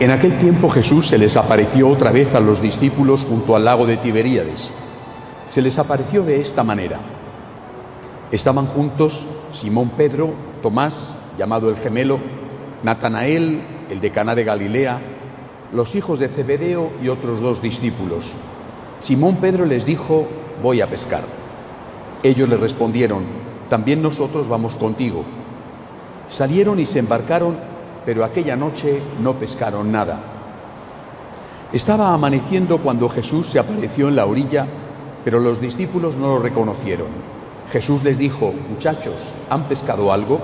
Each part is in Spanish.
En aquel tiempo Jesús se les apareció otra vez a los discípulos junto al lago de Tiberíades. Se les apareció de esta manera. Estaban juntos Simón Pedro, Tomás, llamado el gemelo, Natanael, el de Caná de Galilea, los hijos de Zebedeo y otros dos discípulos. Simón Pedro les dijo, voy a pescar. Ellos le respondieron, también nosotros vamos contigo. Salieron y se embarcaron, pero aquella noche no pescaron nada. Estaba amaneciendo cuando Jesús se apareció en la orilla, pero los discípulos no lo reconocieron. Jesús les dijo, muchachos, ¿han pescado algo?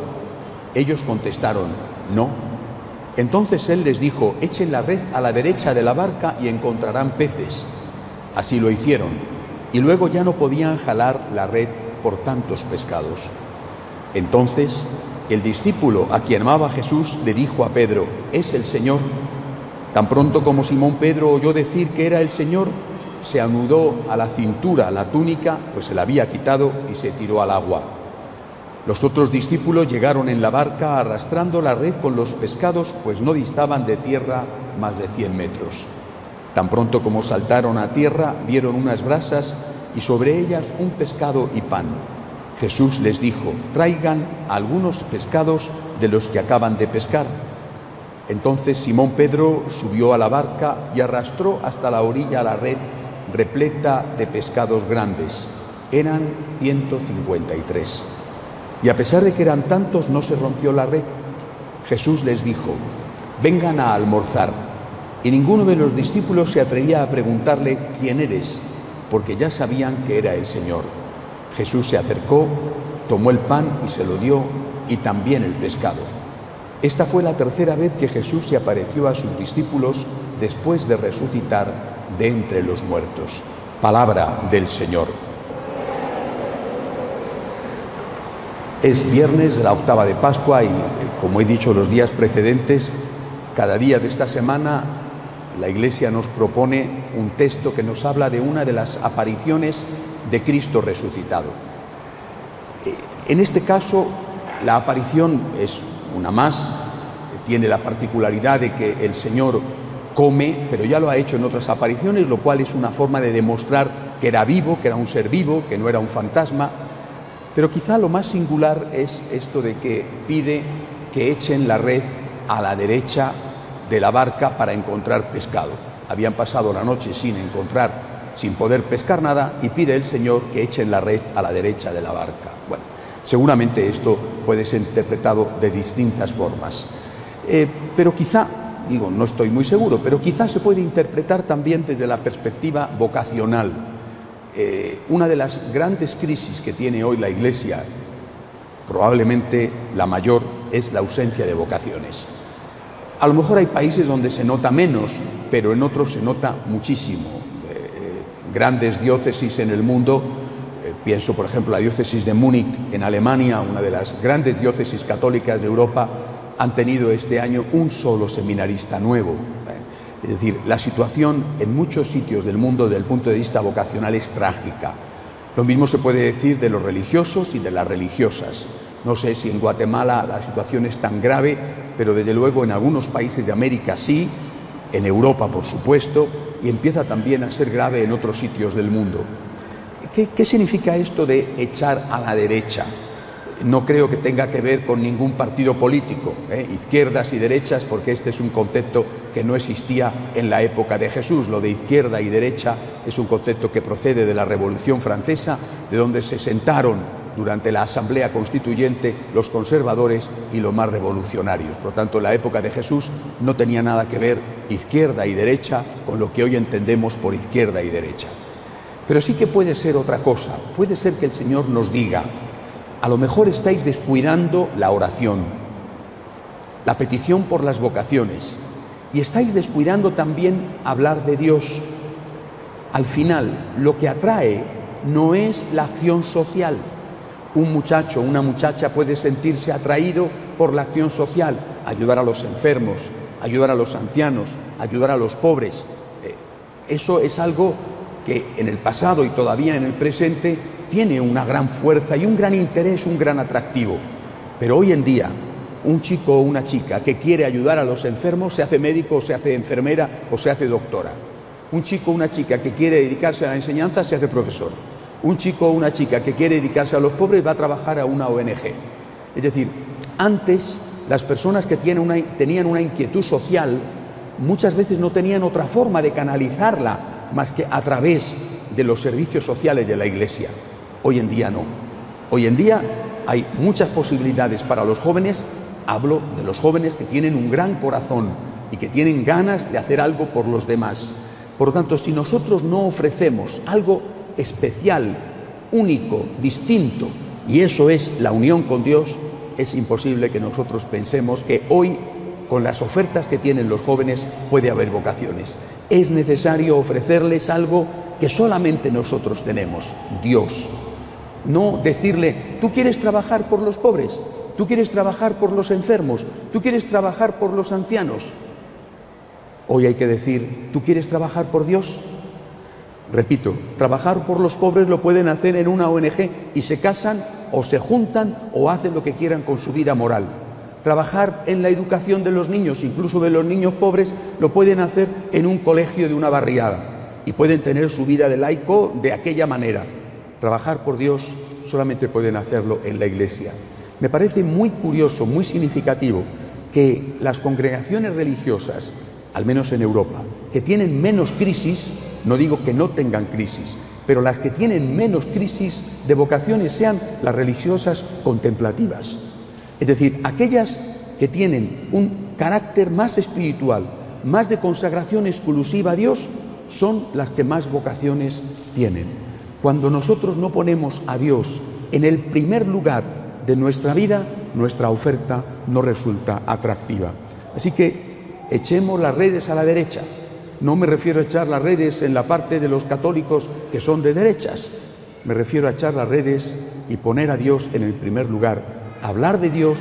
Ellos contestaron, no. Entonces él les dijo, echen la red a la derecha de la barca y encontrarán peces. Así lo hicieron, y luego ya no podían jalar la red por tantos pescados. Entonces el discípulo a quien amaba Jesús le dijo a Pedro, es el Señor. Tan pronto como Simón Pedro oyó decir que era el Señor, se anudó a la cintura la túnica, pues se la había quitado y se tiró al agua. Los otros discípulos llegaron en la barca arrastrando la red con los pescados, pues no distaban de tierra más de cien metros. Tan pronto como saltaron a tierra, vieron unas brasas y sobre ellas un pescado y pan. Jesús les dijo, traigan algunos pescados de los que acaban de pescar. Entonces Simón Pedro subió a la barca y arrastró hasta la orilla la red repleta de pescados grandes. Eran 153. Y a pesar de que eran tantos, no se rompió la red. Jesús les dijo, vengan a almorzar. Y ninguno de los discípulos se atrevía a preguntarle, ¿quién eres? Porque ya sabían que era el Señor. Jesús se acercó, tomó el pan y se lo dio, y también el pescado. Esta fue la tercera vez que Jesús se apareció a sus discípulos después de resucitar de entre los muertos. Palabra del Señor. Es viernes la octava de Pascua y, como he dicho los días precedentes, cada día de esta semana la Iglesia nos propone un texto que nos habla de una de las apariciones de Cristo resucitado. En este caso, la aparición es una más, tiene la particularidad de que el Señor come, pero ya lo ha hecho en otras apariciones, lo cual es una forma de demostrar que era vivo, que era un ser vivo, que no era un fantasma. Pero quizá lo más singular es esto de que pide que echen la red a la derecha de la barca para encontrar pescado. Habían pasado la noche sin encontrar, sin poder pescar nada, y pide el Señor que echen la red a la derecha de la barca. Bueno, seguramente esto puede ser interpretado de distintas formas. Eh, pero quizá digo, no estoy muy seguro, pero quizás se puede interpretar también desde la perspectiva vocacional. Eh, una de las grandes crisis que tiene hoy la Iglesia, probablemente la mayor, es la ausencia de vocaciones. A lo mejor hay países donde se nota menos, pero en otros se nota muchísimo. Eh, grandes diócesis en el mundo, eh, pienso por ejemplo la diócesis de Múnich en Alemania, una de las grandes diócesis católicas de Europa, han tenido este año un solo seminarista nuevo. Es decir, la situación en muchos sitios del mundo desde el punto de vista vocacional es trágica. Lo mismo se puede decir de los religiosos y de las religiosas. No sé si en Guatemala la situación es tan grave, pero desde luego en algunos países de América sí, en Europa por supuesto, y empieza también a ser grave en otros sitios del mundo. ¿Qué, qué significa esto de echar a la derecha? no creo que tenga que ver con ningún partido político, ¿eh? izquierdas y derechas, porque este es un concepto que no existía en la época de Jesús. Lo de izquierda y derecha es un concepto que procede de la Revolución Francesa, de donde se sentaron durante la Asamblea Constituyente los conservadores y los más revolucionarios. Por lo tanto, la época de Jesús no tenía nada que ver izquierda y derecha con lo que hoy entendemos por izquierda y derecha. Pero sí que puede ser otra cosa. Puede ser que el Señor nos diga, a lo mejor estáis descuidando la oración, la petición por las vocaciones, y estáis descuidando también hablar de Dios. Al final, lo que atrae no es la acción social. Un muchacho, una muchacha puede sentirse atraído por la acción social, ayudar a los enfermos, ayudar a los ancianos, ayudar a los pobres. Eh, eso es algo que en el pasado y todavía en el presente tiene una gran fuerza y un gran interés, un gran atractivo. Pero hoy en día, un chico o una chica que quiere ayudar a los enfermos se hace médico o se hace enfermera o se hace doctora. Un chico o una chica que quiere dedicarse a la enseñanza se hace profesor. Un chico o una chica que quiere dedicarse a los pobres va a trabajar a una ONG. Es decir, antes las personas que tenían una inquietud social muchas veces no tenían otra forma de canalizarla más que a través de los servicios sociales de la Iglesia. Hoy en día no. Hoy en día hay muchas posibilidades para los jóvenes. Hablo de los jóvenes que tienen un gran corazón y que tienen ganas de hacer algo por los demás. Por lo tanto, si nosotros no ofrecemos algo especial, único, distinto, y eso es la unión con Dios, es imposible que nosotros pensemos que hoy, con las ofertas que tienen los jóvenes, puede haber vocaciones. Es necesario ofrecerles algo que solamente nosotros tenemos, Dios. No decirle, tú quieres trabajar por los pobres, tú quieres trabajar por los enfermos, tú quieres trabajar por los ancianos. Hoy hay que decir, ¿tú quieres trabajar por Dios? Repito, trabajar por los pobres lo pueden hacer en una ONG y se casan o se juntan o hacen lo que quieran con su vida moral. Trabajar en la educación de los niños, incluso de los niños pobres, lo pueden hacer en un colegio de una barriada y pueden tener su vida de laico de aquella manera. Trabajar por Dios solamente pueden hacerlo en la iglesia. Me parece muy curioso, muy significativo que las congregaciones religiosas, al menos en Europa, que tienen menos crisis, no digo que no tengan crisis, pero las que tienen menos crisis de vocaciones sean las religiosas contemplativas. Es decir, aquellas que tienen un carácter más espiritual, más de consagración exclusiva a Dios, son las que más vocaciones tienen. Cuando nosotros no ponemos a Dios en el primer lugar de nuestra vida, nuestra oferta no resulta atractiva. Así que echemos las redes a la derecha, no me refiero a echar las redes en la parte de los católicos que son de derechas. Me refiero a echar las redes y poner a Dios en el primer lugar. Hablar de Dios,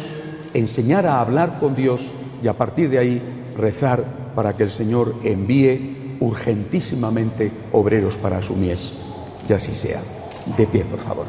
enseñar a hablar con Dios y a partir de ahí rezar para que el Señor envíe urgentísimamente obreros para su mies. Y así sea. De pie, por favor.